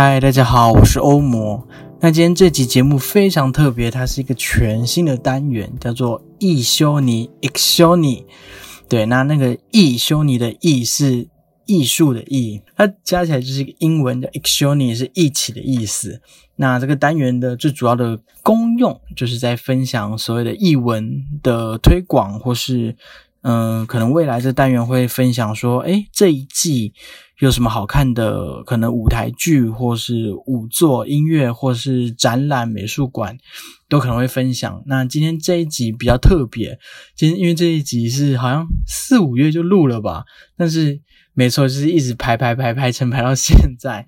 嗨，大家好，我是欧魔。那今天这集节目非常特别，它是一个全新的单元，叫做“易修尼 ”（X 修尼）。对，那那个“易修尼”的“易”是艺术的“艺”，它加起来就是一个英文的 “X 修尼”，是一起的意思。那这个单元的最主要的功用，就是在分享所谓的译文的推广，或是嗯，可能未来这单元会分享说，哎，这一季。有什么好看的？可能舞台剧，或是舞作、音乐，或是展览、美术馆，都可能会分享。那今天这一集比较特别，今天因为这一集是好像四五月就录了吧，但是没错，就是一直排排排排成排到现在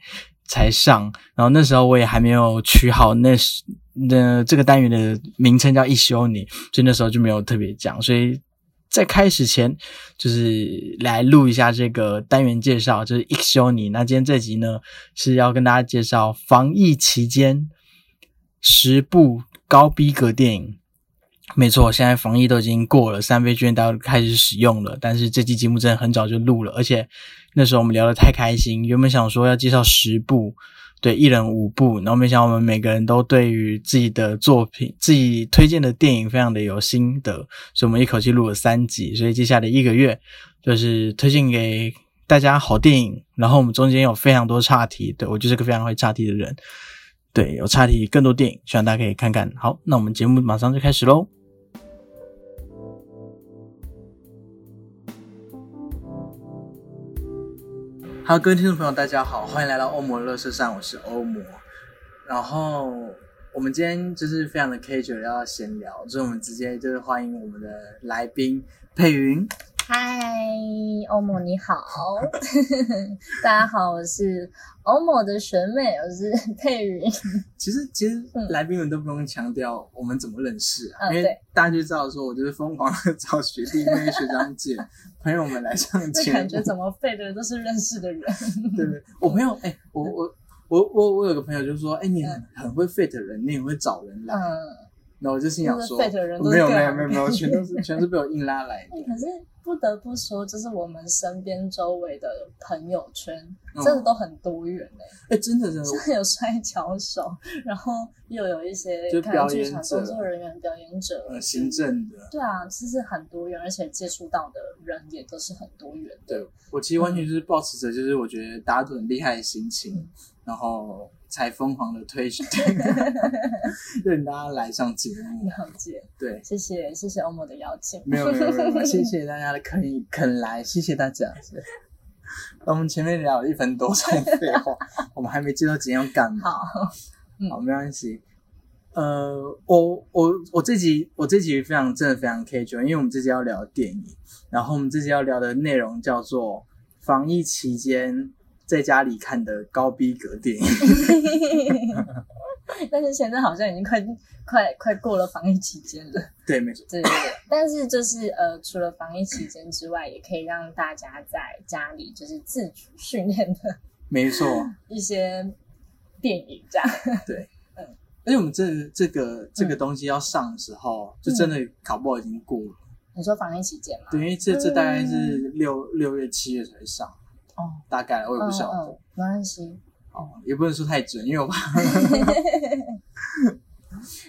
才上。然后那时候我也还没有取好那那这个单元的名称叫一休你，所以那时候就没有特别讲，所以。在开始前，就是来录一下这个单元介绍，就是 X 修你。那今天这集呢，是要跟大家介绍防疫期间十部高逼格电影。没错，现在防疫都已经过了，三倍券都开始使用了。但是这期节目真的很早就录了，而且那时候我们聊得太开心，原本想说要介绍十部。对，一人五部，然后没想到我们每个人都对于自己的作品、自己推荐的电影非常的有心得，所以我们一口气录了三集。所以接下来一个月就是推荐给大家好电影，然后我们中间有非常多岔题，对我就是个非常会岔题的人。对，有岔题更多电影，希望大家可以看看。好，那我们节目马上就开始喽。好，各位听众朋友，大家好，欢迎来到欧魔乐色上，我是欧魔。然后我们今天就是非常的 casual，要闲聊，所以我们直接就是欢迎我们的来宾佩云。嗨，欧某你好，大家好，我是欧某的学妹，我是 佩云。其实其实来宾们都不用强调我们怎么认识啊，因为大家就知道说，我就是疯狂的找学弟妹、学长姐、朋友们来上节目。感觉怎么废的人都是认识的人。对对，我朋友哎，我我我我我有个朋友就说，哎，你很很会废的人，你很会找人来。嗯。那我就心想说，没有没有没有没有，全都是全是被我硬拉来的。可是不得不说，就是我们身边周围的朋友圈，真的都很多元哎。哎，真的真的，真的有摔跤手，然后又有一些就表演工作人员、表演者、行政的。对啊，其实很多元，而且接触到的人也都是很多元。对我其实完全就是保持着，就是我觉得大家都很厉害的心情，然后。才疯狂的推荐，让大家来上节目。了解，对，谢谢谢谢欧某的邀请。没有没有没有，谢 谢大家的肯肯来，谢谢大家。我们前面聊了一分多钟废话，我们还没介绍今天要干嘛。好，好，没关系。呃，我我我这集我这集非常真的非常 casual，因为我们这集要聊电影，然后我们这集要聊的内容叫做防疫期间。在家里看的高逼格电影，但是现在好像已经快快快过了防疫期间了。对，没错。对对对。但是就是呃，除了防疫期间之外，也可以让大家在家里就是自主训练的。没错。一些电影这样。对。嗯。而且我们这这个这个东西要上的时候，就真的考不好已经过了。你说防疫期间吗？对，因为这这大概是六六月七月才上。哦，大概我也不晓得，没关系。哦，也不能说太准，因为我怕。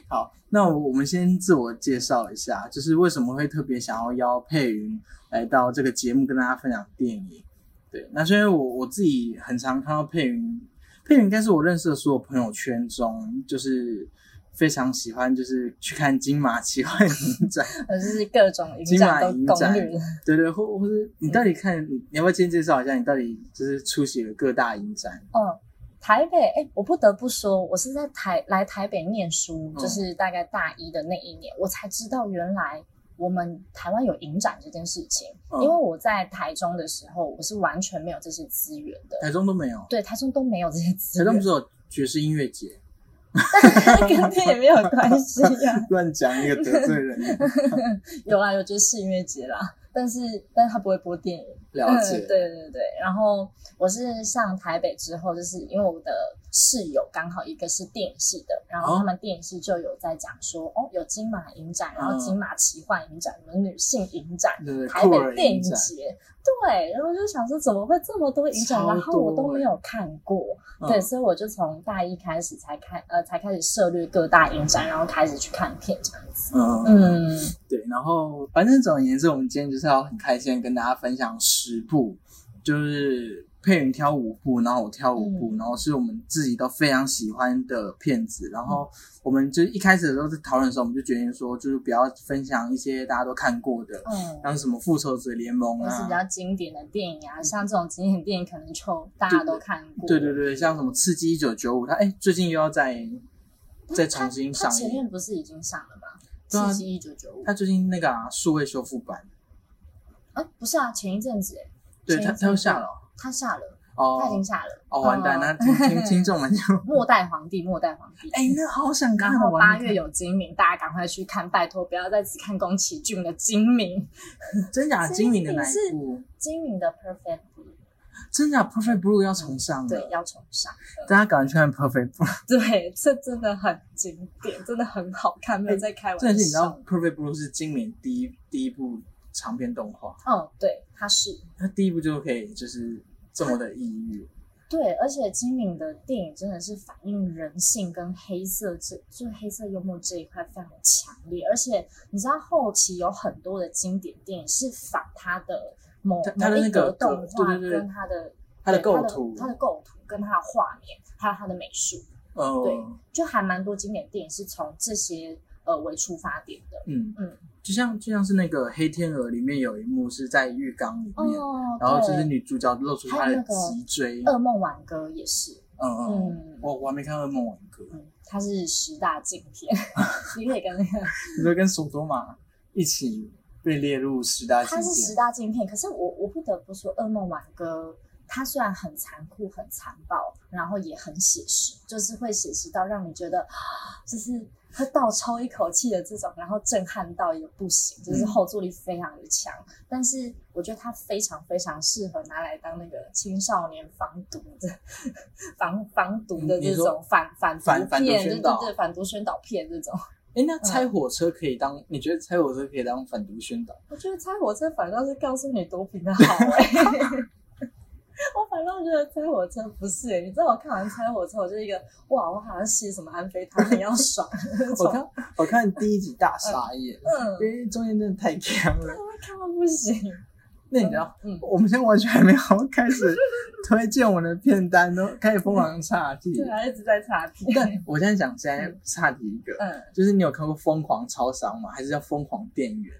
好，那我们先自我介绍一下，就是为什么会特别想要邀佩云来到这个节目跟大家分享电影。对，那是因为我我自己很常看到佩云，佩云应该是我认识的所有朋友圈中，就是。非常喜欢，就是去看金马奇幻影展，或者是各种金马影展，对对，或或是你到底看，你要不要先介绍一下，你到底就是出席了各大影展？嗯，台北，哎，我不得不说，我是在台来台北念书，就是大概大一的那一年，我才知道原来我们台湾有影展这件事情，嗯因为我在台中的时候，我是完全没有这些资源的，台中都没有，对，台中都没有这些资源。台中不，是有爵士音乐节？跟这也没有关系呀、乱讲一个得罪人，有啦，有就是音乐节啦，但是但是他不会播电影。了解。嗯对对对，然后我是上台北之后，就是因为我的室友刚好一个是电影系的，然后他们电影系就有在讲说，哦，有金马影展，然后金马奇幻影展，什么女性影展。对对，台北电影节，对，然后就想说怎么会这么多影展，然后我都没有看过，嗯对，所以我就从大一开始才开，呃，才开始涉猎各大影展，然后开始去看片这样子。嗯，嗯，对，然后反正总而言之，我们今天就是要很开心地跟大家分享十部，就是佩云挑五部，然后我挑五部，然后是我们自己都非常喜欢的片子。然后我们就一开始的时候在讨论的时候，我们就决定说，就是不要分享一些大家都看过的，嗯，像是什么复仇者联盟啊或是比，较经典的电影啊，像这种经典电影可能就大家都看过。对对对，像什么刺激一九九五，它哎最近又要再再重新上映，前面不是已经上了吗？刺激一九九五，它最近那个啊数位修复版，啊，不是啊，前一阵子哎，对它前一阵子它又下了哦他下了，哦他已经下了。哦完蛋，嗯那听听 听众们就末代皇帝，末代皇帝。哎那好想看哦，然后八月有精明，大家赶快去看，拜托不要再只看宫崎骏的精明，真假精精明的哪一部？精明的 Perfect Blue，真假 Perfect Blue 要重上了，对，要重上。大家赶快去看 Perfect Blue。对，这真的很经典，真的很好看，没有在开玩笑。真的是你知道 Perfect Blue 是今年第一第一部长篇动画，嗯，对，它是。它第一部就可以就是这么的抑郁，对，而且金敏的电影真的是反映人性跟黑色这，就是黑色幽默这一块非常的强烈。而且你知道后期有很多的经典电影是仿他的某它它的那个动画跟他的他的构图。他的构图跟他的画面，还有他的美术，哦，对就还蛮多经典电影是从这些呃为出发点的。嗯嗯，就像就像是那个《黑天鹅》里面有一幕是在浴缸里面，哦，然后就是女主角露出她的脊椎，噩梦挽歌也是，嗯嗯，嗯我我还没看《噩梦挽歌》，嗯，它是十大禁片，你可以跟那个。你说跟索多玛一起被列入十大经它是十，大禁片，可是我我不得不说，《噩梦挽歌》它虽然很残酷、很残暴，然后也很写实，就是会写实到让你觉得，啊就是会倒抽一口气的这种，然后震撼到一个不行，就是嗯后坐力非常的强。但是我觉得它非常非常适合拿来当那个青少年防毒的防防毒的这种反反毒反反毒片，对对反毒宣导片这种。哎，那拆火车可以当？你觉得拆火车可以当反毒宣导？我觉得拆火车反倒是告诉你毒品的好哎、我反倒觉得拆火车不是哎、你知道我看完拆火车，我就一个哇，我好像吸什么安非他命要爽我，看我看第一集大傻眼，嗯因为中间真的太强了。我看到不行。那你知道，嗯，我们现在完全还没有开始推荐我们的片单，都开始疯狂岔题。对啊，一直在擦屁。但我现在想，现在岔题一个，嗯，就是你有看过《疯狂超商》吗？还是叫《疯狂店员》？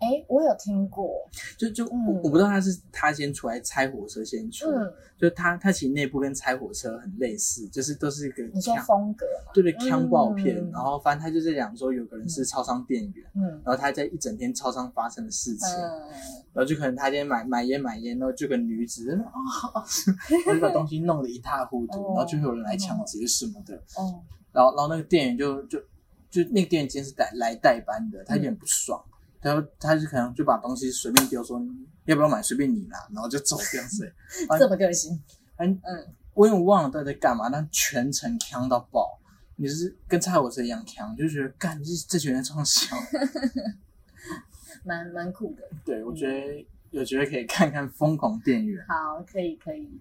哎、我有听过，就就、嗯。我我不知道他是他先出来拆火车先出，嗯，就他他其实内部跟拆火车很类似，就是都是一个你说枪风格嘛，对对枪爆片，嗯然后反正他就在讲说有个人是超商店员，嗯。然后他在一整天超商发生的事情，嗯，然后就可能他今天买买烟买烟，然后就有个女子啊，然后就把东西弄得一塌糊涂，哦然后就会有人来抢劫什么的，哦，然后然后那个店员就就就那个店员今天是代来代班的，他有点不爽，他就他就可能就把东西随便丢，说要不要买随便你拿，然后就走这样子。啊 这么个性，嗯嗯，我有点忘了到底在干嘛，但全程呛到爆，你是跟蔡火车一样呛，就觉得干这这群人冲小。蛮蛮酷的。对我觉得有机会可以看看《疯狂店员》。好，可以可以。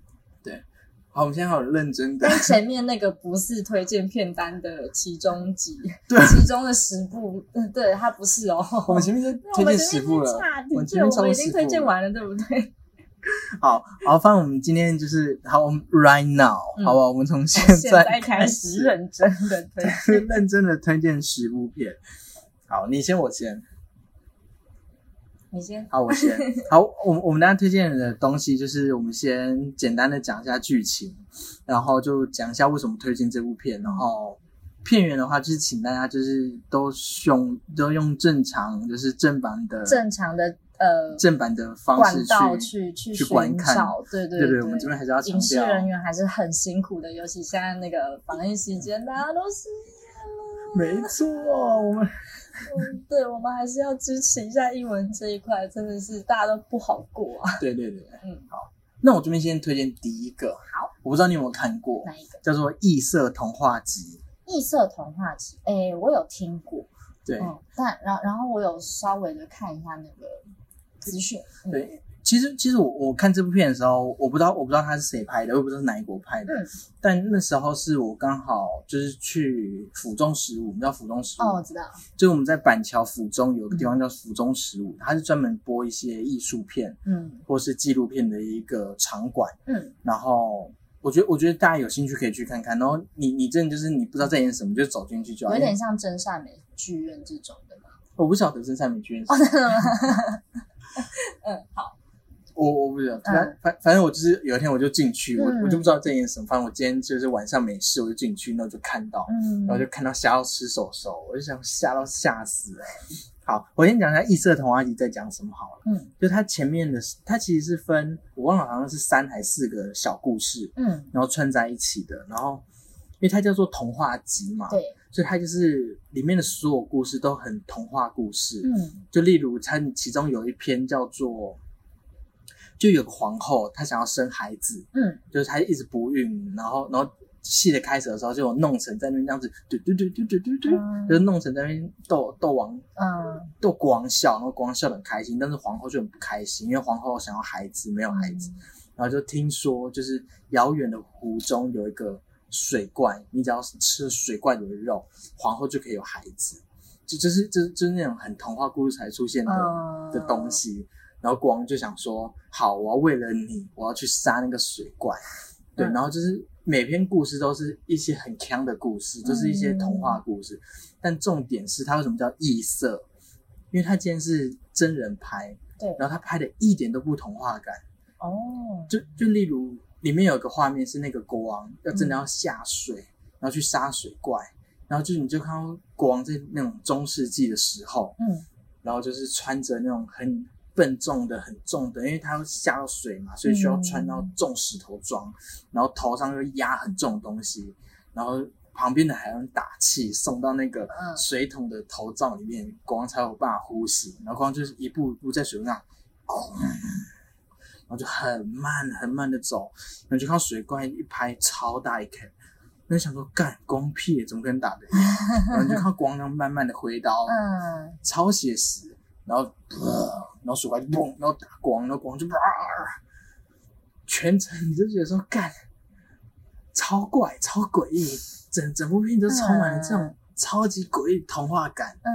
好，我们现在好认真的但前面那个不是推荐片单的其中几，对其中的十部，嗯，对，它不是哦。我们前面就 推荐十部了我们前，面已经推荐完了，对不对？好好，反正我们今天就是好，我们 right now，、嗯好吧，我们从现现在在开始认真的推荐。认真的推荐十部片。好，你先，我先。你先，好，我先。好，我们我们大家推荐的东西就是，我们先简单的讲一下剧情，然后就讲一下为什么推荐这部片，然后片源的话，就是请大家就是都用都用正常就是正版的正常的呃正版的方式去去去观看对对对对，我们这边还是要强影视，人员还是很辛苦的，尤其现在那个防疫期间，大家都失业了。没错，我们嗯，对，我们还是要支持一下英文这一块，真的是大家都不好过啊。对对对，嗯，好，那我这边先推荐第一个，好，我不知道你有没有看过，哪一个？叫做《异色童话集异色童话集，哎，我有听过，》，对、嗯，但然然后我有稍微的看一下那个资讯，嗯，对。其实，其实我我看这部片的时候，我不知道我不知道他是谁拍的，我也不知道是哪一国拍的。嗯但那时候是我刚好就是去府中十五，我们叫府中十五？哦，我知道，就是我们在板桥府中有个地方叫府中十五，它是专门播一些艺术片嗯或是纪录片的一个场馆。嗯，然后我觉得，我觉得大家有兴趣可以去看看。然后你你真的就是你不知道在演什么，就走进去就好。有点像真善美剧院这种的嘛。我不晓得真善美剧院是哦，真的吗？嗯，好，我我不知道。反嗯反反正我就是有一天我就进去，我嗯我就不知道在演什么。反正我今天就是晚上没事，我就进去，然后就看到，嗯，然后就看到吓到吃手手，我就想吓到吓死了。好，我先讲一下《异色童话集》在讲什么好了。嗯就它前面的，它其实是分我忘了，好像是三还是四个小故事，嗯，然后串在一起的。然后因为它叫做童话集嘛，对，所以它就是里面的所有故事都很童话故事。嗯就例如它其中有一篇叫做，就有个皇后，她想要生孩子，嗯。就是她一直不孕，然后然后戏的开始的时候就有弄成在那边这样子，嘟嘟嘟嘟嘟嘟嘟，嗯。就是弄成在那边逗逗王嗯。都光笑，然后光笑得很开心，但是皇后就很不开心，因为皇后想要孩子，没有孩子，然后就听说就是遥远的湖中有一个水怪，你只要是吃水怪的肉，皇后就可以有孩子，就就是就是就是那种很童话故事才出现的、嗯。的东西。然后国王就想说，好，我要为了你，我要去杀那个水怪。对，嗯然后就是每篇故事都是一些很强的故事，就是一些童话故事。但重点是它为什么叫异色？因为它今天是真人拍，对，然后他拍的一点都不童话感。哦，就就例如里面有个画面是那个国王要真的要下水，然后去杀水怪，然后就是你就看到国王在那种中世纪的时候，嗯然后就是穿着那种很笨重的、很重的，因为他要下到水嘛，所以需要穿到重石头装，然后头上又压很重的东西，然后旁边的还要打气送到那个嗯水桶的头罩里面，国王才有办法呼吸。然后国王就是一步一步在水上，然后就很慢很慢的走，然后就看水怪一拍超大一坑，那就想说干光屁怎么可能打得赢？然后就看到国王那样慢慢的挥刀，嗯超写实，然后，然后水怪就嘣，然后打光，然后光就哇，全程你就觉得说干，超怪超诡异，整整部片都充满了这种超级诡异童话感，嗯。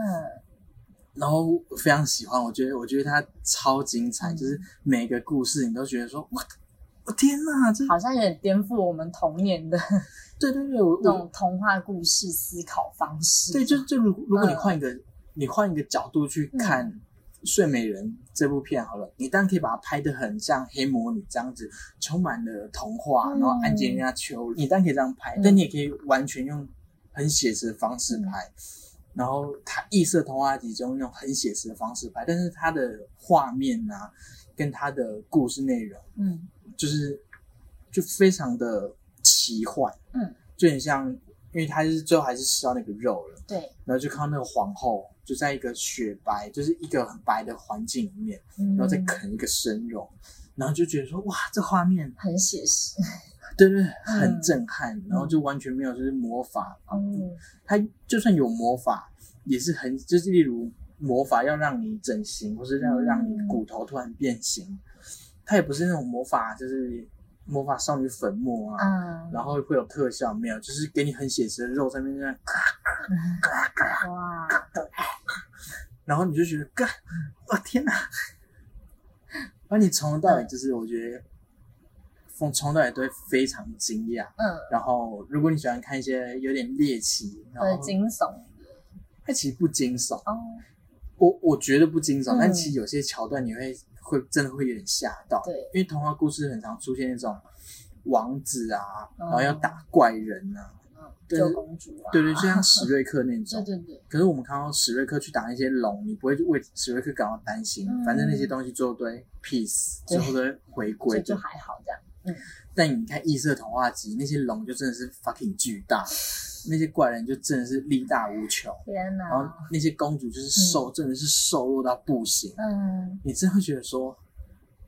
然后我非常喜欢，我觉得我觉得它超精彩，嗯就是每个故事你都觉得说哇，我天哪，这好像有点颠覆我们童年的对对对，那种童话故事思考方式。对，就就如如果你嗯。换一个、你换一个角度去看《睡美人》这部片好了，你当然可以把它拍得很像黑魔女这样子，充满了童话，嗯。然后安吉丽娜·丘，你当然可以这样拍，嗯。但你也可以完全用很写实的方式拍。然后它异色童话集中用很写实的方式拍，但是它的画面啊，跟它的故事内容，嗯。就是就非常的奇幻，嗯，就很像，因为他是最后还是吃到那个肉了，对，然后就看到那个皇后就在一个雪白，就是一个很白的环境里面，然然后再啃一个生肉，然后就觉得说哇，这画面很写实。对对对很震撼，然后就完全没有就是魔法，嗯，它就算有魔法，也是很就是例如魔法要让你整形，或是要嗯让你骨头突然变形，它也不是那种魔法，就是魔法少女粉末啊，嗯，然后会有特效，没有，就是给你很写实的肉在那边这样咔咔咔，哇，然后你就觉得干，我天哪！那你从头到尾就是我觉得，从从头到尾都会非常惊讶。嗯，然后如果你喜欢看一些有点猎奇，然后惊悚。它其实不惊悚，哦，我我觉得不惊悚，嗯。但其实有些桥段你会会真的会有点吓到，对，因为童话故事很常出现那种王子啊，嗯然后要打怪人啊嗯，救公主啊，对对，就像史瑞克那 种。对对对，可是我们看到史瑞克去打那些龙，你不会为史瑞克感到担心，嗯反正那些东西最后都会 peace，对最后都会回归。就就还好这样。嗯，但你看异色童话集那些龙就真的是 fucking 巨大，那些怪人就真的是力大无穷，天哪然，后那些公主就是瘦，真的是瘦弱到不行。嗯，你真的会觉得说，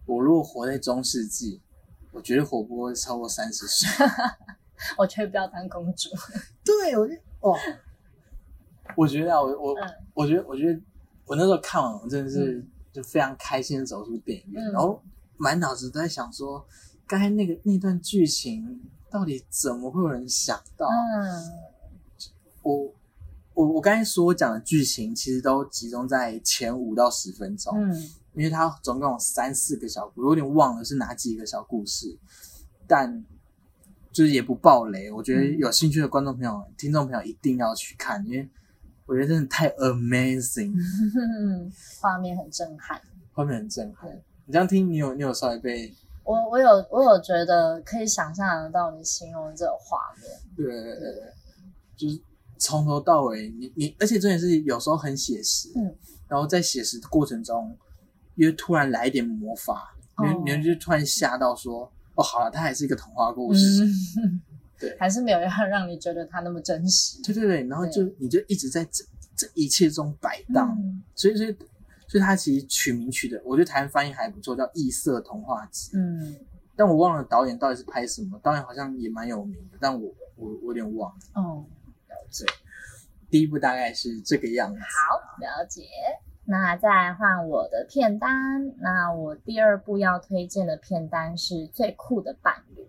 我如果活在中世纪，我绝对活不过超过三十岁。我却不要当公主。对，我就哦，我觉得啊，我我、嗯我觉得我觉得我那时候看完，我真的是就非常开心的走出电影院，嗯然后满脑子都在想说，刚才那个那段剧情到底怎么会有人想到？嗯我我我刚才所讲的剧情，其实都集中在前五到十分钟，嗯因为它总共有三四个小故事，我有点忘了是哪几个小故事，但就是也不爆雷。我觉得嗯有兴趣的观众朋友、听众朋友一定要去看，因为我觉得真的太 amazing，嗯，画面很震撼。画面很震撼。你这样听，你有你有稍微被我我有我有觉得可以想象得到你形容的这个画面。对对对对，就是从头到尾，你你，而且重点是有时候很写实，嗯，然后在写实的过程中，又突然来一点魔法，哦你你就突然吓到说，哦，好了，它还是一个童话故事，嗯，对 还是没有要让你觉得它那么真实。对对对，然后就你就一直在这这一切中摆荡，嗯所以所以所以它其实取名取的，我觉得台湾翻译还不错，叫《异色童话集》，嗯但我忘了导演到底是拍什么，导演好像也蛮有名的，但我我我有点忘了。哦，了解，第一部大概是这个样子。好了解。那再来换我的片单，那我第二部要推荐的片单是《最酷的伴侣》。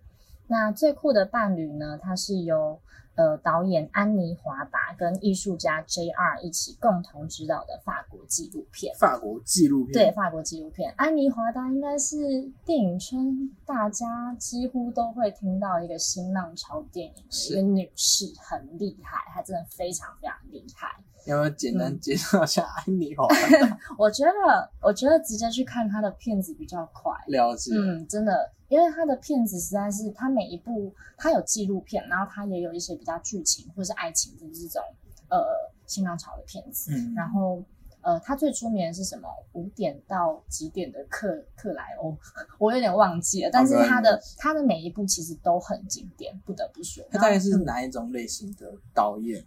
那《最酷的伴侣》呢，它是由呃导演安妮华达跟艺术家 J.R. 一起共同执导的法国纪录片。法国纪录片，对，法国纪录片，安妮华达应该是电影圈大家几乎都会听到一个新浪潮电影一个女士，很厉害，她真的非常非常厉害。要不要简嗯单介绍一下安妮华？我觉得，我觉得直接去看他的片子比较快。了解，嗯，真的，因为他的片子实在是，他每一部他有纪录片，然后他也有一些比较剧情或是爱情的这种呃新浪潮的片子。嗯，然后呃，他最出名的是什么？五点到几点的克克莱欧，我有点忘记了。但是他的他的每一部其实都很经典，不得不说。他大概是哪一种类型的导演？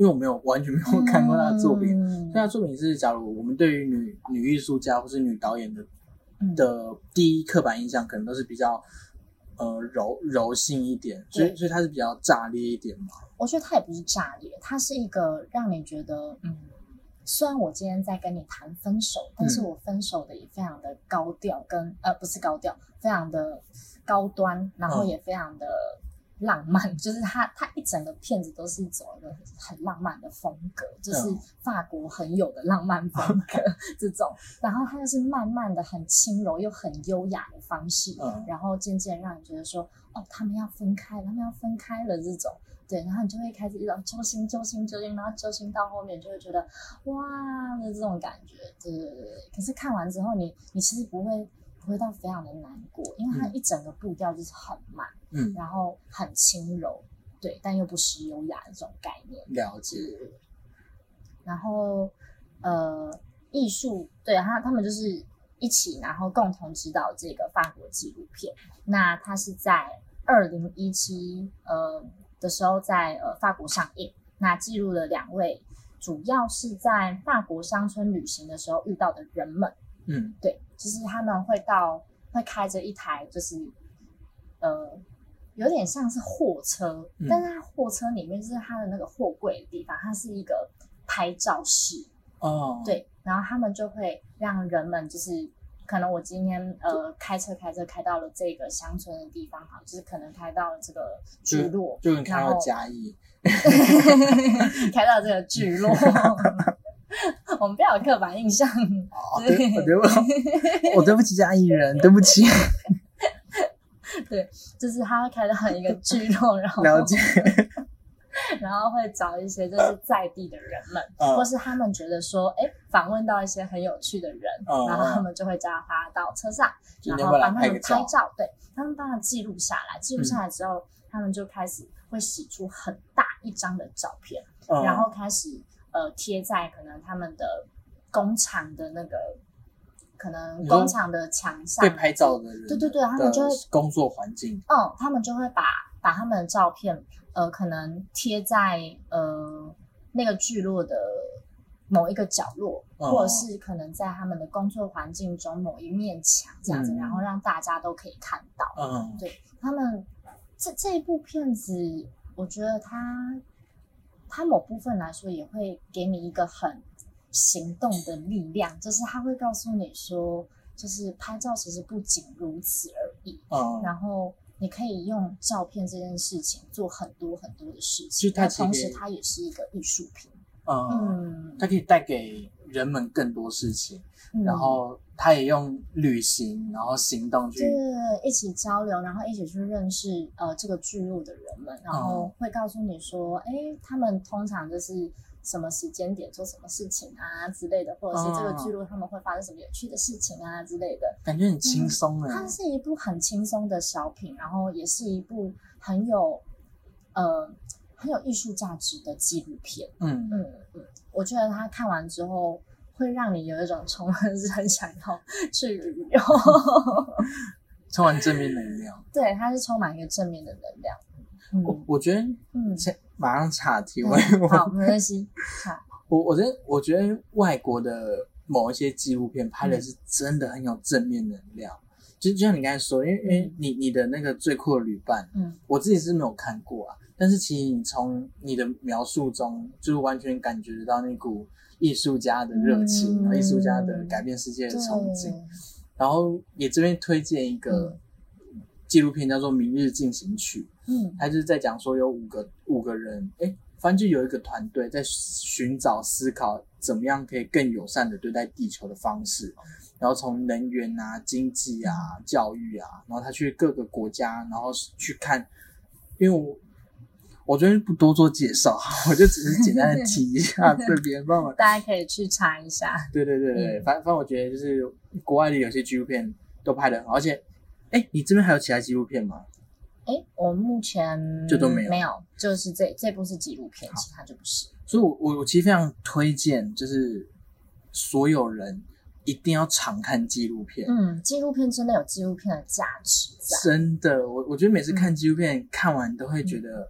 因为我没有完全没有看过他的作品。嗯那他作品是，假如我们对于女女艺术家或是女导演的嗯。的第一刻板印象，可能都是比较呃柔柔性一点，所以所以他是比较炸裂一点嘛。我觉得他也不是炸裂，他是一个让你觉得，嗯，虽然我今天在跟你谈分手，但是我分手的也非常的高调，跟呃不是高调，非常的高端，然后嗯。也非常的浪漫，就是他他一整个片子都是走一个很浪漫的风格，就是嗯法国很有的浪漫风格 这种，然后他又是慢慢的很轻柔又很优雅的方式，嗯然后渐渐让你觉得说，哦，他们要分开，他们要分开了这种。对，然后你就会开始一种揪心、揪心、揪心，然后揪心到后面，就会觉得哇的这种感觉，对对对对。可是看完之后你，你其实不会不会到非常的难过，因为它嗯一整个步调就是很慢，嗯，然后很轻柔，对，但又不失优雅的这种概念。了解。然后呃，艺术对他他们就是一起，然后共同指导这个法国纪录片。那它是在二零一七呃的时候在呃法国上映，那记录了两位主要是在法国乡村旅行的时候遇到的人们。嗯对，就是他们会到会开着一台就是呃有点像是货车，嗯。但是它货车里面就是它的那个货柜的地方，它是一个拍照室，哦，，对，然后他们就会让人们就是。可能我今天呃开车开车开到了这个乡村的地方，哈，就是可能开到了这个聚落，就跟看到然后嘉义，开到这个聚落，我们不要有刻板印象。哦，对，我对不，我 对不起嘉义人，对不起，对就是他会开到一个聚落，然后了解，然后会找一些就是在地的人们，嗯或是他们觉得说，哎，访问到一些很有趣的人，嗯然后他们就会叫他到车上，然后帮他们拍照，对他们帮他记录下来，记录下来之后，他们就开始会洗出很大一张的照片，嗯然后开始呃贴在可能他们的工厂的那个可能工厂的墙上被拍照的人，对对对他们就会工作环境，嗯，他们就会把把他们的照片，呃，可能贴在呃那个聚落的某一个角落，哦或者是可能在他们的工作环境中某一面墙这样子，嗯然后让大家都可以看到。嗯，对他们这这一部片子，我觉得它它某部分来说也会给你一个很行动的力量，就是它会告诉你说，就是拍照其实不仅如此而已，嗯，然后你可以用照片这件事情做很多很多的事情，它同时它也是一个艺术品。嗯，嗯，它可以带给人们更多事情，嗯。然后他也用旅行，然后行动去，对，一起交流，然后一起去认识呃这个聚落的人们，然后会告诉你说，哎、他们通常就是什么时间点做什么事情啊之类的，或者是这个哦聚落他们会发生什么有趣的事情啊之类的。感觉很轻松哎它，是一部很轻松的小品，然后也是一部很有呃很有艺术价值的纪录片。嗯，嗯嗯，我觉得他看完之后会让你有一种充分是很想要去旅游。充满正面能量。对，它是充满一个正面的能量。嗯我我觉得嗯，先马上岔题，我嗯好，我没关系。好，我我觉得我觉得外国的某一些纪录片拍嗯的是真的很有正面能量。就就像你刚才说，因为因为你你的那个最酷的旅伴，嗯我自己是没有看过啊，但是其实你从你的描述中，就是完全感觉得到那股艺术家的热情，艺术家的改变世界的憧憬。然后也这边推荐一个纪录片，叫做《明日进行曲》，嗯它就是在讲说有五个五个人，哎，反正就有一个团队在寻找思考怎么样可以更友善的对待地球的方式，然后从能源啊、经济啊、教育啊，然后他去各个国家，然后去看，因为我。我这边不多做介绍，我就只是简单的 提一下这边，帮我大家可以去查一下。对对对对，嗯反反正我觉得就是国外的有些纪录片都拍的很好，而且，哎，你这边还有其他纪录片吗？哎，我目前就都没有没有，就是这这部是纪录片，其他就不是。所以我，我我其实非常推荐，就是所有人一定要常看纪录片。嗯，纪录片真的有纪录片的价值在。真的，我我觉得每次看纪录片、看完都会觉得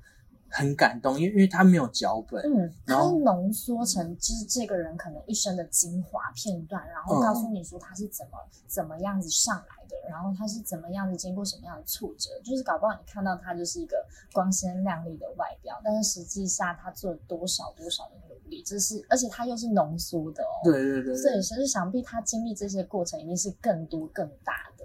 很感动，因为因为他没有脚本，嗯，它然后浓缩成就是这个人可能一生的精华片段，然后嗯告诉你说他是怎么、怎么样子上来的，然后他是怎么样子经过什么样的挫折，就是搞不好你看到他就是一个光鲜亮丽的外表，但是实际上他做了多少多少的努力，这是而且他又是浓缩的哦。对对对对，所以其实想必他经历这些过程一定是更多更大的。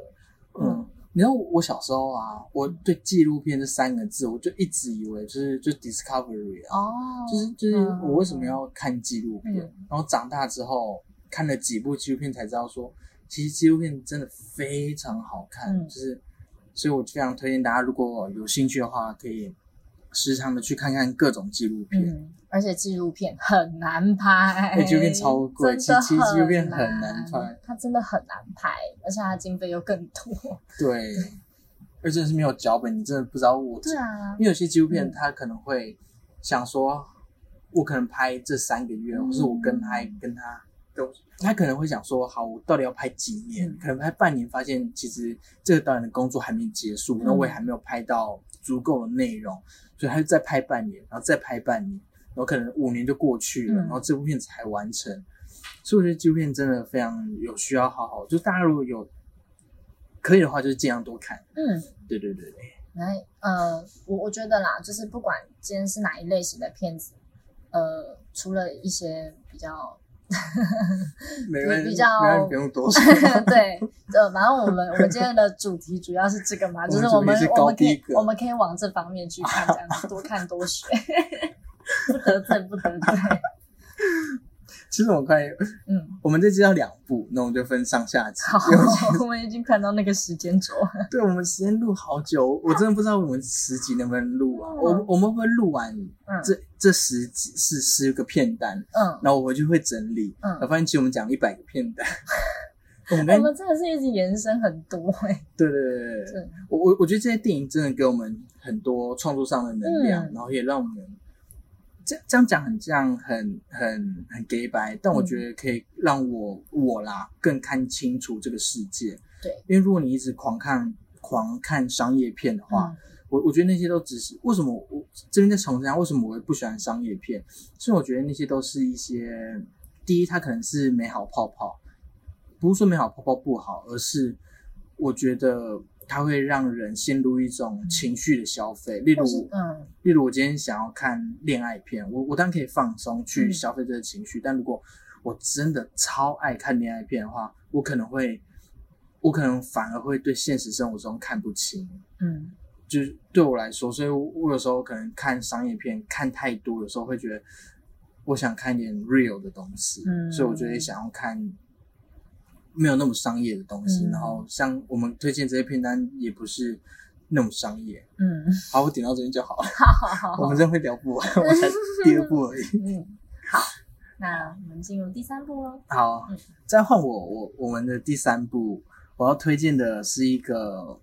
嗯。你知道我小时候啊，我对纪录片这三个字，我就一直以为就是就 discovery 啊，哦，就是就是嗯我为什么要看纪录片？嗯然后长大之后看了几部纪录片才知道说，其实纪录片真的非常好看，嗯就是所以我非常推荐大家，如果有兴趣的话，可以时常的去看看各种纪录片。嗯，而且纪录片很难拍，哎纪录片超贵其实纪录片很很难拍，它真的很难拍，而且它经费又更多。对，而且是没有脚本，你真的不知道我。对啊因，为有些纪录片嗯它可能会想说，我可能拍这三个月，嗯或是我跟拍跟他都，他可能会想说，好，我到底要拍几年？嗯可能拍半年，发现其实这个导演的工作还没结束，那、嗯我也还没有拍到足够的内容，所以他就再拍半年，然后再拍半年，然后可能五年就过去了，嗯然后这部片才完成。所以我觉得纪录片真的非常有需要好好，就大家如果有可以的话，就是尽量多看。嗯，对对对对，来呃，我我觉得啦，就是不管今天是哪一类型的片子，呃，除了一些比较 没关系，比较没关系不用多说。对，呃，反正我们我们今天的主题主要是这个嘛，就是我们我们可以我们可以往这方面去看，这样子多看多学，不得罪不得罪，其实我们快，嗯，我们这集要两部，那我们就分上下集。好 我们已经看到那个时间轴，对我们时间录好久，我真的不知道我们十集能不能录啊。嗯。我我们会录完嗯。这这十集是十个片单，嗯。然后我回去会整理，嗯。然后发现其实我们讲一百个片单，我们我们真的是一直延伸很多哎、对对对对对。对，我我我觉得这些电影真的给我们很多创作上的能量，嗯。然后也让我们这这样讲很这样很很很 gay 白，但我觉得可以让我我啦更看清楚这个世界。对，因为如果你一直狂看狂看商业片的话，嗯我我觉得那些都只是为什么我这边在重申一下，为什么我会不喜欢商业片？是我觉得那些都是一些第一，它可能是美好泡泡，不是说美好泡泡不好，而是我觉得它会让人陷入一种情绪的消费，例如嗯。例如我今天想要看恋爱片，我我当然可以放松去嗯。消费这个情绪，但如果我真的超爱看恋爱片的话，我可能会，我可能反而会对现实生活中看不清。嗯。就是对我来说，所以我我有时候可能看商业片看太多，有时候会觉得我想看一点 real 的东西，嗯所以我就会想要看没有那么商业的东西。嗯然后像我们推荐这些片单也不是那么商业。嗯，好，我点到这边就好了。好好好，我们真的会聊不完，我才第二部而已。嗯好，那我们进入第三部哦。好嗯，再换我，我我们的第三部，我要推荐的是一个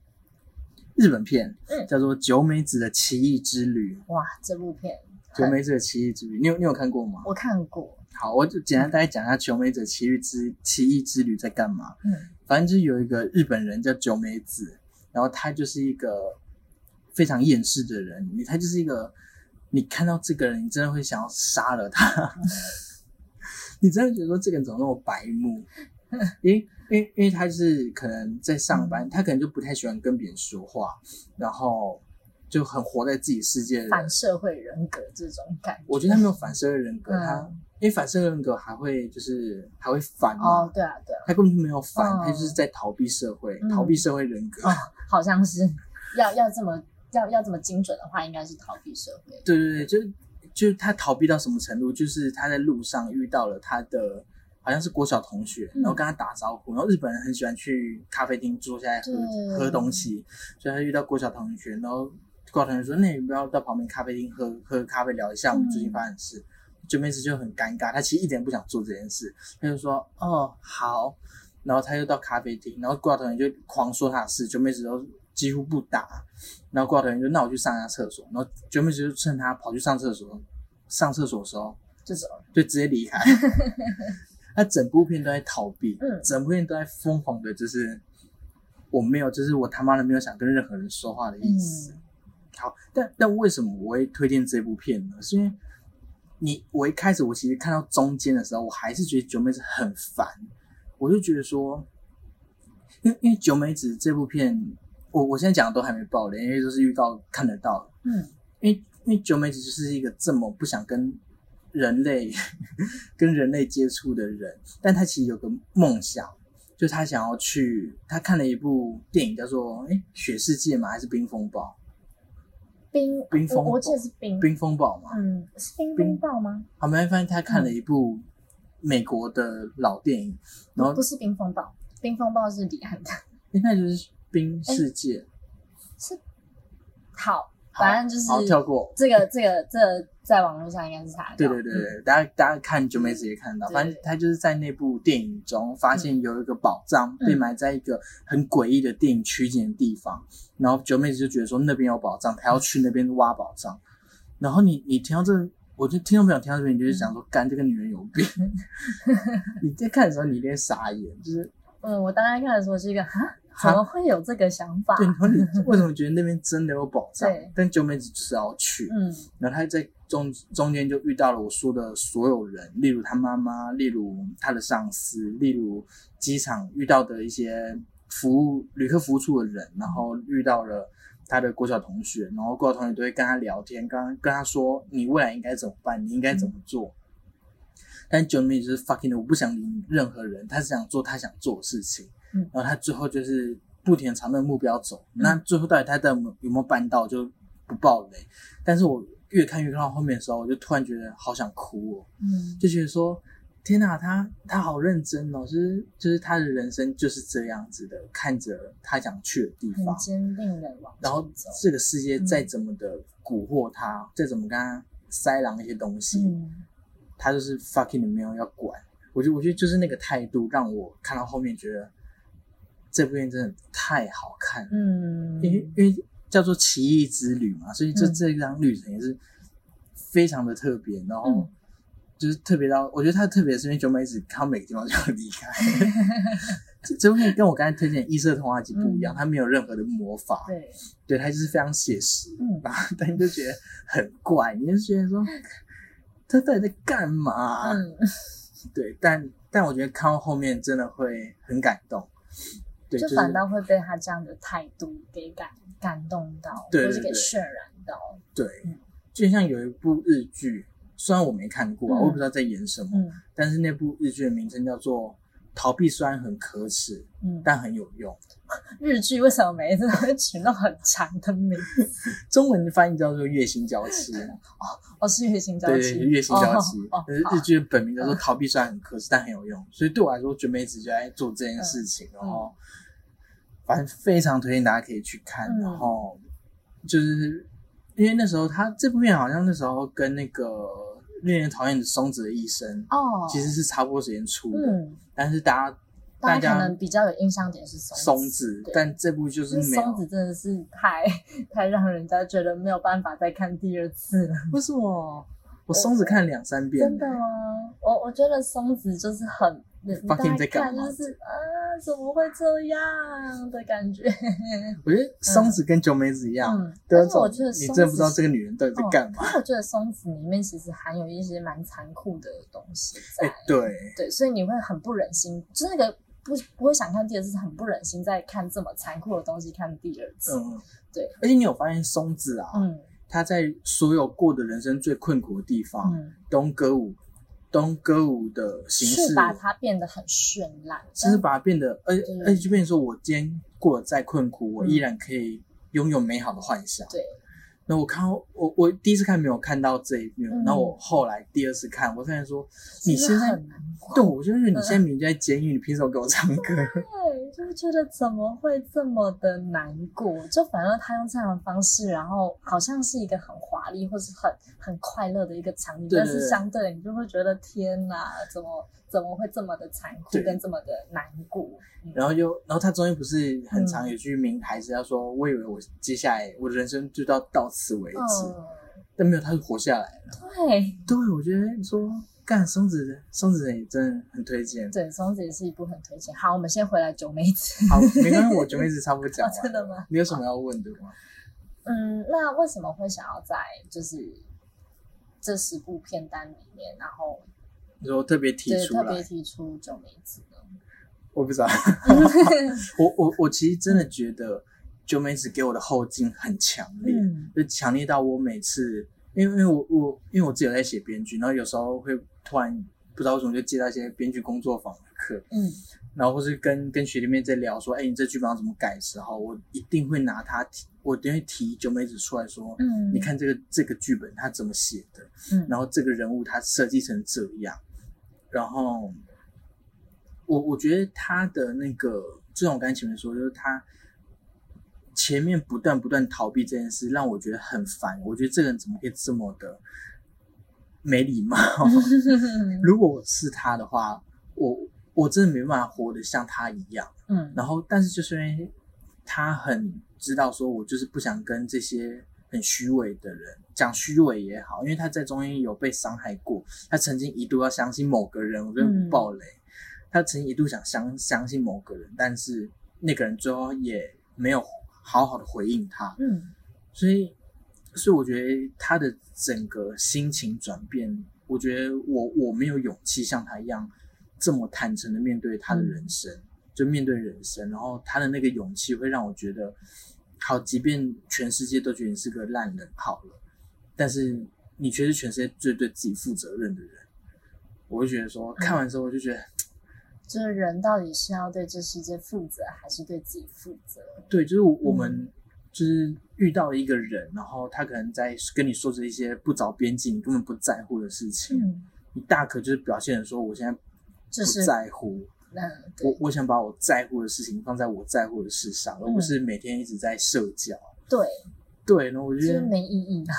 日本片，嗯叫做《九美子的奇异之旅》。哇，这部片九美子的奇异之旅，你有你有看过吗？我看过，好，我就简单大概讲一下九美者奇遇之奇异之旅在干嘛。嗯反正就是有一个日本人叫九美子，然后他就是一个非常厌世的人，你他就是一个你看到这个人，你真的会想要杀了他，你真的觉得说这个人怎么那么白目？因为因为因为他就是可能在上班，他可能就不太喜欢跟别人说话，然后就很活在自己世界的反社会人格这种感觉。我觉得他没有反社会人格，嗯他因为反社会人格还会就是还会反嘛，哦，对啊，对啊，他根本就没有反，嗯他就是在逃避社会，嗯逃避社会人格。哦，好像是要要这么要要这么精准的话，应该是逃避社会。对对对，就就是他逃避到什么程度？就是他在路上遇到了他的好像是国小同学，嗯然后跟他打招呼，然后日本人很喜欢去咖啡厅坐下来喝喝东西，所以他遇到国小同学，然后国小同学说：“那你不要到旁边咖啡厅喝喝咖啡聊一下我们最近发生的事。九妹子就很尴尬，她其实一点不想做这件事，她就说：“哦，好。”然后她又到咖啡厅，然后挂头人就狂说她的事，九妹子都几乎不打。然后挂头人就：“那我去上一下厕所。”然后九妹子就趁他跑去上厕所，上厕所的时候这种就直接离开。他整部片都在逃避，嗯整部片都在疯狂的，就是我没有，就是我他妈的没有想跟任何人说话的意思。嗯好，但但为什么我会推荐这部片呢？是因为你我一开始我其实看到中间的时候，我还是觉得九妹子很烦，我就觉得说，因为因为九美子这部片，我我现在讲的都还没爆雷，因为都是预告看得到的。嗯因为因为九美子就是一个这么不想跟人类 跟人类接触的人，但他其实有个梦想，就是他想要去，他看了一部电影叫做《哎雪世界》嘛？还是《冰风暴冰冰风我我记得是冰》？冰风暴嘛，嗯，是冰风暴吗？好，没发现他看了一部美国的老电影，然后不是冰风暴，冰风暴是李安的。应该就是《冰世界》是，好反正就是好跳过。这个这个这个在网络上应该是查得对到。对对对，大家大家看九妹子也看到，反正他就是在那部电影中发现有一个宝藏被埋在一个很诡异的电影取景的地方，然后九妹子就觉得说那边有宝藏，她要去那边挖宝藏。然后你你听到这，我就听众朋友听到这边，你就是想说，干这个女人有病。你在看的时候，你一定傻眼，就是嗯，我当时看的时候是一个哈，怎么会有这个想法？对，然后你 为什么觉得那边真的有宝藏对？但九妹子就是要去，嗯然后她在中中间就遇到了我说的所有人，例如她妈妈，例如她的上司，例如机场遇到的一些服务旅客服务处的人，然后遇到了他的国小同学，然后国小同学都会跟他聊天，跟他跟他说你未来应该怎么办，你应该怎么做。但九妹就是 fucking 的，我不想理任何人，他是想做他想做的事情，嗯。然后他最后就是不停地朝那个目标走，那最后到底他的有没有办到就不爆雷，但是我越看越看到后面的时候，我就突然觉得好想哭哦，嗯，就觉得说天哪，他他好认真哦，就是就是他的人生就是这样子的，看着他想去的地方。很，坚定的往然后。这个世界再怎么的蛊惑他，再怎么跟他塞狼一些东西，嗯。他就是 fucking 的没有要管，我觉得我觉得就是那个态度让我看到后面觉得这部片真的太好看了，嗯，因为因为叫做奇异之旅嘛，所以这嗯。这张旅程也是非常的特别，然后嗯。就是特别到，我觉得它特别是因为九美子看到每个地方就要离开。这这部片跟我刚才推荐《异色童话集》不一样，嗯。它没有任何的魔法，对，对，它就是非常写实，嗯然后但你就觉得很怪，你就觉得说 他到底在干嘛？嗯，对，但但我觉得看到后面真的会很感动，对，就反倒会被他这样的态度给感感动到，或是给渲染到。对嗯，就像有一部日剧，虽然我没看过啊，嗯我也不知道在演什么，嗯但是那部日剧的名称叫做《逃避》，虽然很可耻，嗯，但很有用。日剧为什么每一次都会取那种很长的名字？中文翻译叫做《月薪娇妻》，哦，是月薪娇对妻，对，月薪娇妻日剧的本名叫做《逃避》，虽然很可耻，但很有用。所以对我来说，绝美子就在做这件事情，然后反正非常推荐大家可以去看。嗯然后就是因为那时候他这部片好像那时候跟那个令人讨厌的松子的一生哦，其实是差不多时间出的，嗯，但是大家大家家可能比较有印象点是松松子，但这部就是松子真的是太 太让人家觉得没有办法再看第二次了。为什么？我松子看了两三遍，真的吗？我我觉得松子就是很，你你大 Fucking 在干嘛看就是啊，怎么会这样的感觉？我觉得松子跟九美子一样，但是我觉得你真的不知道这个女人到底在干嘛。哦可是我觉得松子里面其实含有一些蛮残酷的东西在，哎、对，对，所以你会很不忍心，就是那个不不会想看第二次，是很不忍心再看这么残酷的东西看第二次。嗯，对。而且你有发现松子啊，嗯她在所有过的人生最困苦的地方，嗯，东歌舞，东歌舞的形式，是把它变得很绚烂，甚至把它变得，而对。而且就变成说我今天过得再困苦，我嗯。依然可以拥有美好的幻想。对，那我看到我我第一次看没有看到这一幕，嗯然后我后来第二次看，我发现说你现在很难过对我就是你现在明明就在监狱，你凭什么给我唱歌？对，就觉得怎么会这么的难过？就反正他用这样的方式，然后好像是一个很华丽或是很很快乐的一个场景，但是相对你就会觉得天哪，怎么怎么会这么的残酷跟这么的难过？嗯然后又，然后他中间不是很长嗯有句名台词，他说：“我以为我接下来我的人生就到到此为止，嗯，但没有，他是活下来了。对对，我觉得说干松子，松子也真的很推荐。对，松子也是一部很推荐。好，我们先回来九妹子。好，没关系，我九妹子差不多讲完、哦真的吗？你有什么要问的吗？嗯，那为什么会想要在就是这十部片单里面，然后你说特别提出来，特别提出九妹子呢？我不知道。我我我其实真的觉得九妹子给我的后劲很强烈。嗯就强烈到我每次，因为因为我我因为我自己有在写编剧，然后有时候会突然不知道为什么就接到一些编剧工作坊的课，嗯。然后或是跟跟学弟妹在聊说，哎，你这剧本要怎么改的时候，我一定会拿他提，我一定会提九妹子出来说，嗯，你看这个这个剧本他怎么写的，嗯，然后这个人物他设计成这样，然后我我觉得他的那个，就像我刚才前面说，就是他前面不断不断逃避这件事，让我觉得很烦。我觉得这个人怎么可以这么的没礼貌？如果我是他的话，我我真的没办法活得像他一样。嗯然后，但是就是因为他很知道说，我就是不想跟这些很虚伪的人讲虚伪也好，因为他在中间有被伤害过，他曾经一度要相信某个人，我真的嗯不爆雷，他曾经一度想相相信某个人，但是那个人最后也没有好好的回应他，嗯。所以，所以我觉得他的整个心情转变，我觉得我我没有勇气像他一样这么坦诚的面对他的人生，就面对人生，然后他的那个勇气会让我觉得，好，即便全世界都觉得你是个烂人，好了，但是你却是全世界最对自己负责任的人，我会觉得说，看完之后我就觉得，就是人到底是要对这世界负责，还是对自己负责？对，就是我我们就是遇到了一个人，然后他可能在跟你说着一些不着边际、你根本不在乎的事情，嗯，你大可就是表现的说，我现在不就是在乎，嗯，我对我想把我在乎的事情放在我在乎的事上，而不是每天一直在社交。对，对，然后我觉得，没意义的。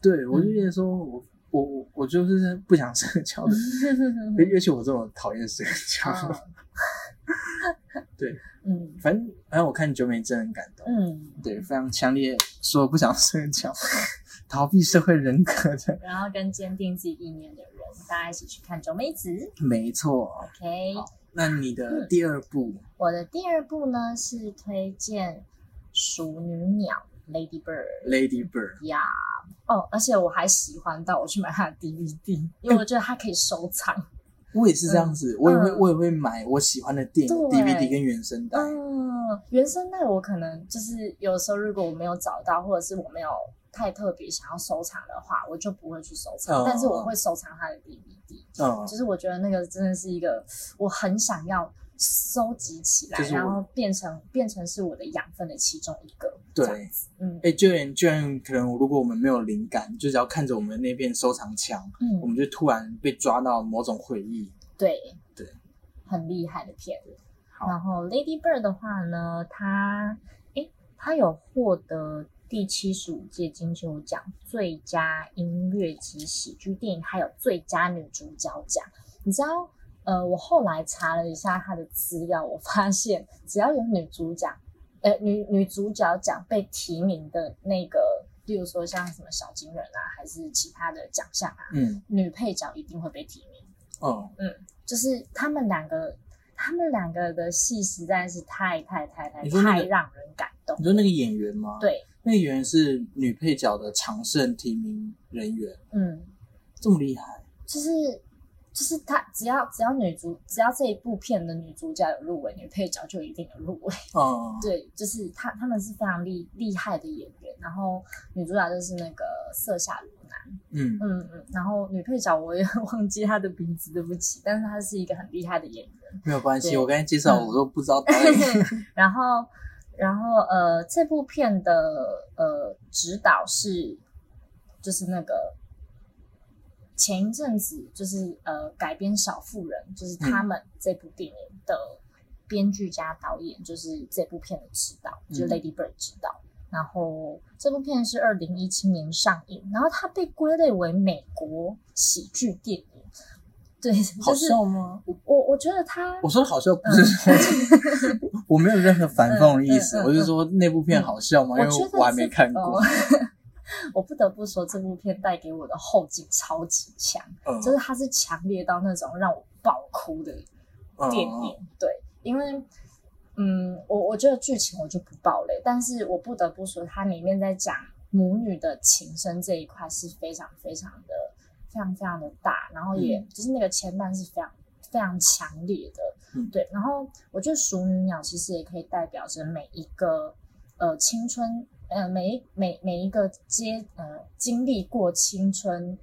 对我就觉得说我我我我就是不想社交的，尤尤其我这种讨厌社交。哦对，嗯反正反正我看九美真的很感动，嗯，对，非常强烈说不想社交，逃避社会人格的，然后跟坚定自己意念的人，大家一起去看九美子。没错。OK，那你的第二部，我的第二部呢是推荐《熟女鸟》Lady Bird。Lady Bird，呀哦，而且我还喜欢到我去买它的 DVD，因为我觉得它可以收藏。我也是这样子，我也会嗯我也会买我喜欢的电影 DVD 跟原声带。嗯，原声带我可能就是有时候如果我没有找到，或者是我没有太特别想要收藏的话，我就不会去收藏。嗯但是我会收藏它的 DVD，嗯，就是我觉得那个真的是一个我很想要收集起来，就是然后变成变成是我的养分的其中一个。对嗯哎、就连就连可能如果我们没有灵感，就只要看着我们那片收藏墙，嗯我嗯，们就突然被抓到某种回忆。对对，很厉害的片子。然后 Lady Bird 的话呢，它诶，它有获得第七十五届金球奖最佳音乐及喜剧电影，还有最佳女主角奖。你知道，呃，我后来查了一下他的资料，我发现只要有女主角，呃，女女主角奖被提名的那个，例如说像什么小金人啊，还是其他的奖项啊，嗯女配角一定会被提名。哦嗯，就是他们两个，他们两个的戏实在是太太太太那个太让人感动你。说那个演员吗？，对，那个演员是女配角的常胜提名人员，嗯，这么厉害。就是就是他只要只要女主只要这一部片的女主角有入围，女配角就一定有入围。哦，对，就是他他们是非常厉厉害的演员，然后女主角就是那个色夏罗南，嗯，嗯嗯，然后女配角我也 忘记她的名字，对不起，但是她是一个很厉害的演员。没有关系。我刚才介绍嗯我都不知道 导演。然后，然后呃，这部片的呃指导是就是那个前一阵子就是呃改编《小妇人》，就是他们这部电影的编剧加导演，就是这部片的指导，就是嗯 Lady Bird 指导。然后这部片是二零一七年上映，然后它被归类为美国喜剧电影。对，好就是笑吗？我我觉得它我说的好笑不是说，我没有任何反讽的意思，嗯嗯嗯我是说那部片好笑吗？因为我还没看过哦。我不得不说，这部片带给我的后劲超级强，嗯就是它是强烈到那种让我爆哭的电嗯影。对，因为嗯，我我觉得剧情我就不爆雷，但是我不得不说，它里面在讲母女的情深这一块是非常非常的非常非常的大，然后也、嗯就是那个牵绊是非常非常强烈的。嗯对，然后我觉得熟女鸟其实也可以代表着每一个呃青春，呃每一每每一个阶呃经历过青春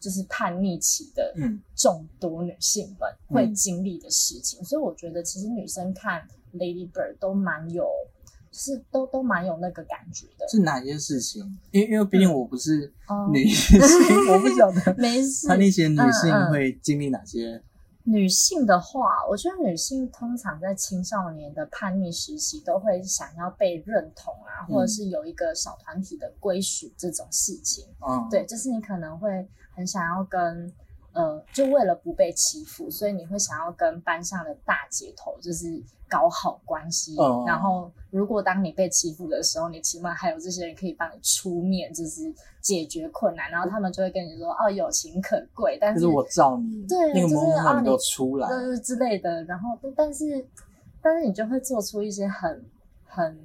就是叛逆期的嗯众多女性们会嗯经历的事情，所以我觉得其实女生看 Lady Bird 都蛮有，就是都都蛮有那个感觉的。是哪些事情？因为因为毕竟我不是哦女性，我不晓得没事，叛逆期的女性会经历哪些？女性的话，我觉得女性通常在青少年的叛逆时期，都会想要被认同啊，嗯或者是有一个小团体的归属这种事情。嗯，对，就是你可能会很想要跟呃，就为了不被欺负，所以你会想要跟班上的大姐头就是搞好关系。哦然后，如果当你被欺负的时候，你起码还有这些人可以帮你出面，就是解决困难。然后他们就会跟你说：“哦，友情可贵。”但就是是我罩你，对就是那个萌啊你萌你给我出来，就是之类的。然后，但但是但是你就会做出一些很很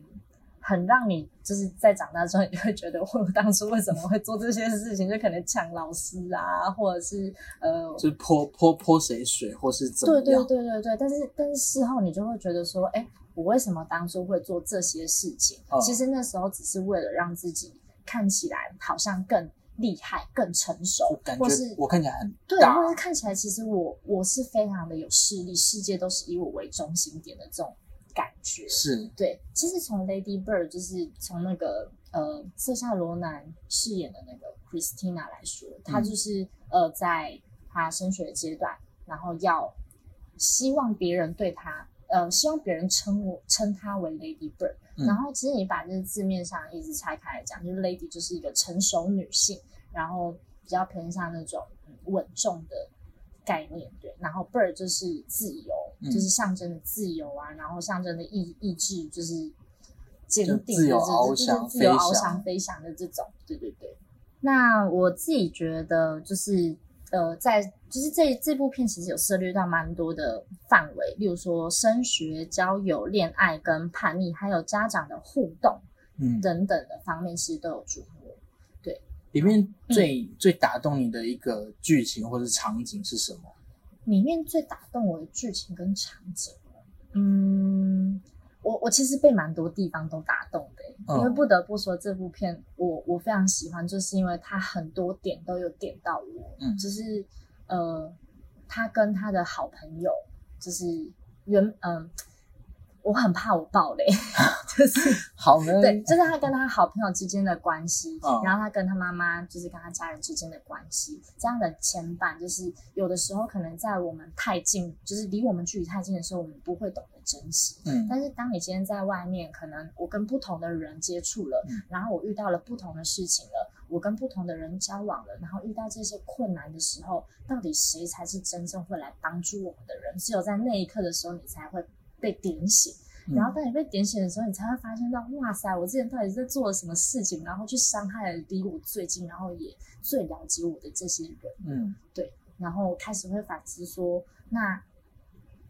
很让你就是在长大之后，你就会觉得 我当初为什么会做这些事情？就可能抢老师啊，或者是呃，就是泼泼泼谁水，或是怎么对样？对对对对。但是但是事后你就会觉得说，哎，我为什么当初会做这些事情？哦其实那时候只是为了让自己看起来好像更厉害、更成我熟，感觉或是我看起来很对，大或者是看起来其实我我是非常的有势力，世界都是以我为中心点的这种感觉。是。对，其实从 Lady Bird 就是从那个呃瑟夏罗南饰演的那个 Christina 来说，她就是、呃在她升学阶段，然后要希望别人对她呃希望别人称我称她为 Lady Bird，、嗯。然后其实你把这个字面上一直拆开来讲，就是 Lady 就是一个成熟女性，然后比较偏向那种嗯稳重的概念，对。然后 bird 就是自由，嗯就是象征的自由啊，然后象征的意意志就是坚定就是自由翱翔飞翔的这种，对对对。那我自己觉得就是呃，在就是这这部片其实有涉猎到蛮多的范围，例如说升学、交友、恋爱跟叛逆，还有家长的互动嗯，等等的方面，其实都有琢磨。里面最、嗯。最打动你的一个剧情或者场景是什么？里面最打动我的剧情跟场景，嗯，我我其实被蛮多地方都打动的欸、嗯。因为不得不说这部片我我非常喜欢，就是因为它很多点都有点到我，嗯。就是呃，他跟他的好朋友，就是原嗯、我很怕我爆雷，就是好呢，对，就是他跟他好朋友之间的关系，嗯。然后他跟他妈妈，就是跟他家人之间的关系，这样的牵绊，就是有的时候可能在我们太近，就是离我们距离太近的时候，我们不会懂得珍惜。嗯。但是当你今天在外面，可能我跟不同的人接触了，嗯。然后我遇到了不同的事情了，我跟不同的人交往了，然后遇到这些困难的时候，到底谁才是真正会来帮助我们的人？只有在那一刻的时候，你才会被点醒。嗯然后当你被点醒的时候，你才会发现到，哇塞，我之前到底在做了什么事情，然后去伤害了离我最近，然后也最了解我的这些人，嗯对然后开始会反思说，那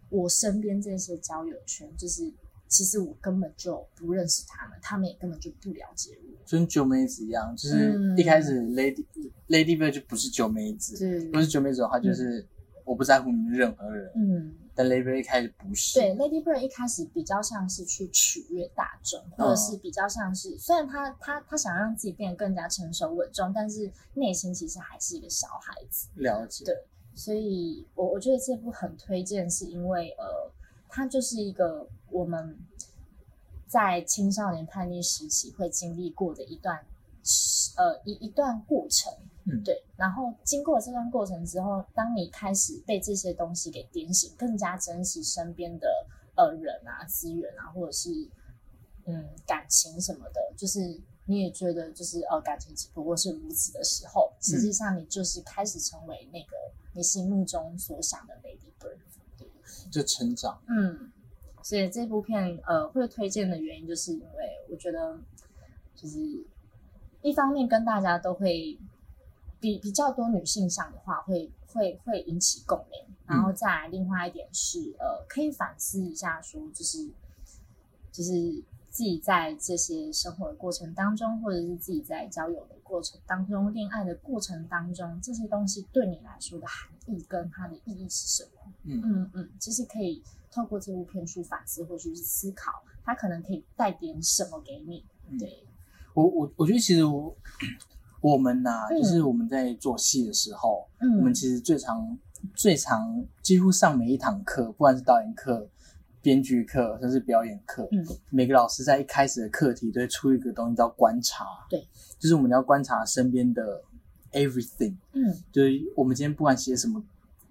我身边这些交友圈，就是其实我根本就不认识他们，他们也根本就不了解我。就跟九妹子一样，就是嗯一开始 Lady、Lady Bird 就不是九妹子，对不是九妹子的话，就是我不在乎你们任何人。嗯，但 Lady Bird 一开始不是，对，Lady Bird 一开始比较像是去取悦大众，或者是比较像是，虽然他他他想让自己变得更加成熟稳重，但是内心其实还是一个小孩子。了解，对所以我我觉得这部很推荐，是因为呃，它就是一个我们在青少年叛逆时期会经历过的一段呃一一段过程。嗯对。然后经过这段过程之后，当你开始被这些东西给点醒，更加珍惜身边的呃人啊、资源啊，或者是嗯感情什么的，就是你也觉得就是呃感情只不过是如此的时候，实际上你就是开始成为那个你心目中所想的 Lady Bird。对就成长。嗯，所以这部片呃会推荐的原因，就是因为我觉得就是一方面跟大家都会比比较多女性向的话，会会会引起共鸣，然后再来另外一点是呃可以反思一下，说就是就是自己在这些生活的过程当中，或者是自己在交友的过程当中、恋爱的过程当中，这些东西对你来说的含义跟它的意义是什么？嗯。嗯嗯，其实可以透过这部片去反思或者是思考，它可能可以带点什么给你。嗯。对，我我我觉得其实我我们呐、嗯。就是我们在做戏的时候，我们嗯其实最常最常几乎上每一堂课，不管是导演课、编剧课，甚至表演课，嗯。每个老师在一开始的课题都会出一个东西叫观察，对，就是我们要观察身边的 everything，嗯。就是我们今天不管写什么。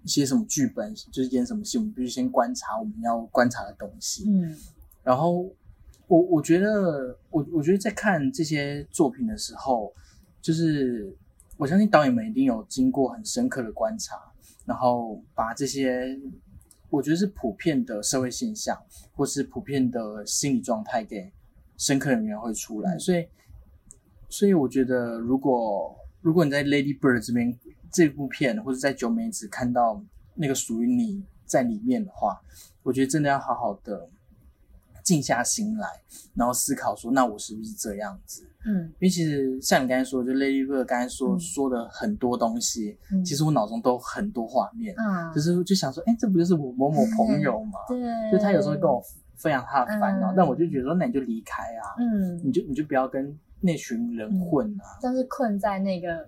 写什么剧本，就是演什么戏，我们必须先观察我们要观察的东西。嗯。然后我我觉得，我我觉得在看这些作品的时候，就是我相信导演们一定有经过很深刻的观察，然后把这些我觉得是普遍的社会现象，或是普遍的心理状态给深刻的描绘出来。嗯所以，所以我觉得，如果如果你在 Lady Bird 这边这部片，或者在九美子看到那个属于你在里面的话，我觉得真的要好好的静下心来，然后思考说，那我是不是这样子？嗯因为其实像你刚才说，就 Lady Bird 刚才说、嗯说的很多东西，嗯，其实我脑中都很多画面，嗯，就是就想说，哎，这不就是我某某朋友吗？对，就他有时候跟我分享他的烦恼，嗯但我就觉得说，那你就离开啊，嗯，你就你就不要跟那群人混啊。但是困在那个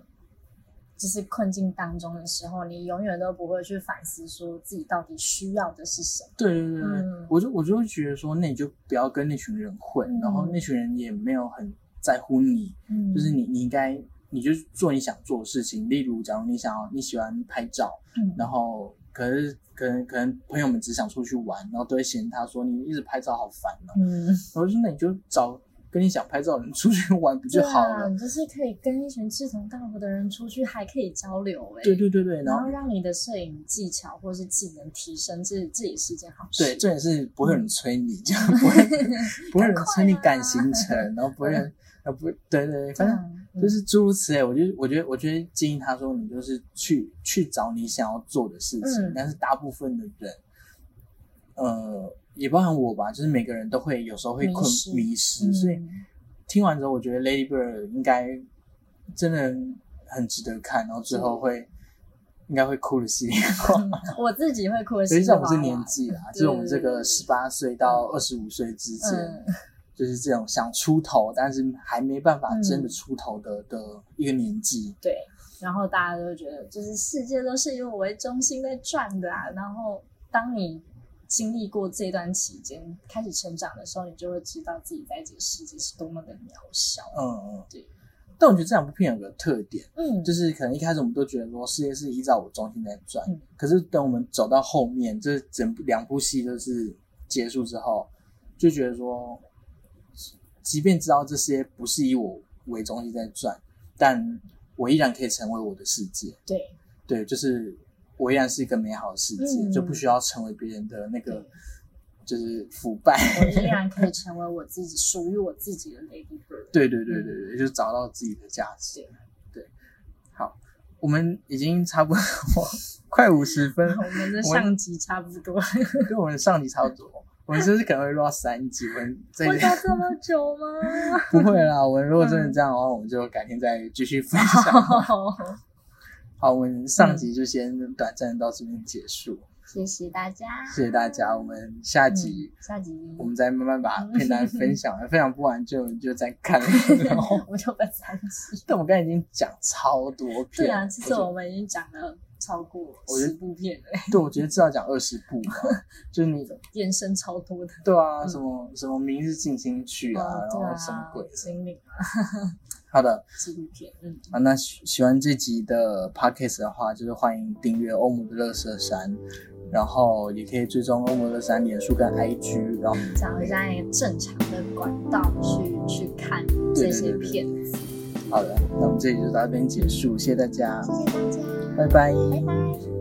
就是困境当中的时候，你永远都不会去反思说自己到底需要的是什么。对对对我就我就会觉得说，那你就不要跟那群人混，嗯然后那群人也没有很在乎你，嗯，就是你你应该你就做你想做的事情，例如假如你想要你喜欢拍照，嗯，然后可是可能可能朋友们只想出去玩，然后都会嫌他说你一直拍照好烦哦、嗯。我就说那你就找跟你想拍照的人出去玩不就好了？就是可以跟一群志同道合的人出去，还可以交流哎、对对对对，然后让你的摄影技巧或是技能提升，这这也是一件好事。对，重点是不会有人催你，这样不会 不会有人催你赶行啊程，然后不会有人呃不对对对，反正嗯就是诸如此类。我觉得我觉得我觉得建议他说，你就是去去找你想要做的事情，嗯但是大部分的人，呃，也包含我吧，就是每个人都会有时候会困迷失迷失，嗯所以听完之后，我觉得 Lady Bird 应该真的很值得看，然后最后会应该会哭的稀里哗啦。我自己会哭的实际。上我是年纪啦，就是我们这个十八岁到二十五岁之间，嗯，就是这种想出头，但是还没办法真的嗯出头的、的一个年纪。对。然后大家都觉得，就是世界都是以我为中心在转的啊。然后当你经历过这段期间，开始成长的时候，你就会知道自己在这个世界是多么的渺小。嗯嗯，对。但我觉得这两部片有个特点，嗯，就是可能一开始我们都觉得说世界是依照我中心在转，嗯可是等我们走到后面，这整两部戏就是结束之后，就觉得说，即便知道这些不是以我为中心在转，但我依然可以成为我的世界。对对，就是我依然是一个美好的世界，嗯就不需要成为别人的那个，就是腐败。我依然可以成为我自己，属于我自己的 Lady Bird。对对对对对，就找到自己的价值。对，好，我们已经差不多快五十分，我们的上集差不多，跟我们上集差不多。我们是不是可能会录到三集？我们 这会到这么久吗？不会啦。我们如果真的这样的话，我们就改天再继续分享。好，我们上集就先短暂地到这边结束，谢谢大家，谢谢大家。我们下集嗯下集我们再慢慢把 片单分享，分享不完就就再看。然后，我们就分 三集。但我刚才已经讲超多片，对啊，其实我们已经讲了超过十部片了，对，我觉得至少讲二十部吧，就是你延伸超多的。对啊，嗯什么什么明日进行曲啊，然后什么鬼的。心灵啊，好的，纪录片，嗯，啊，那喜喜欢这集的 podcast 的话，就是欢迎订阅欧姆的乐色山，然后也可以追踪欧姆乐色山脸书跟 IG，然后找一下一个正常的管道去去看这些片子。好的，那我们这里就到这边结束，谢谢大家，谢谢大家，拜拜。拜拜。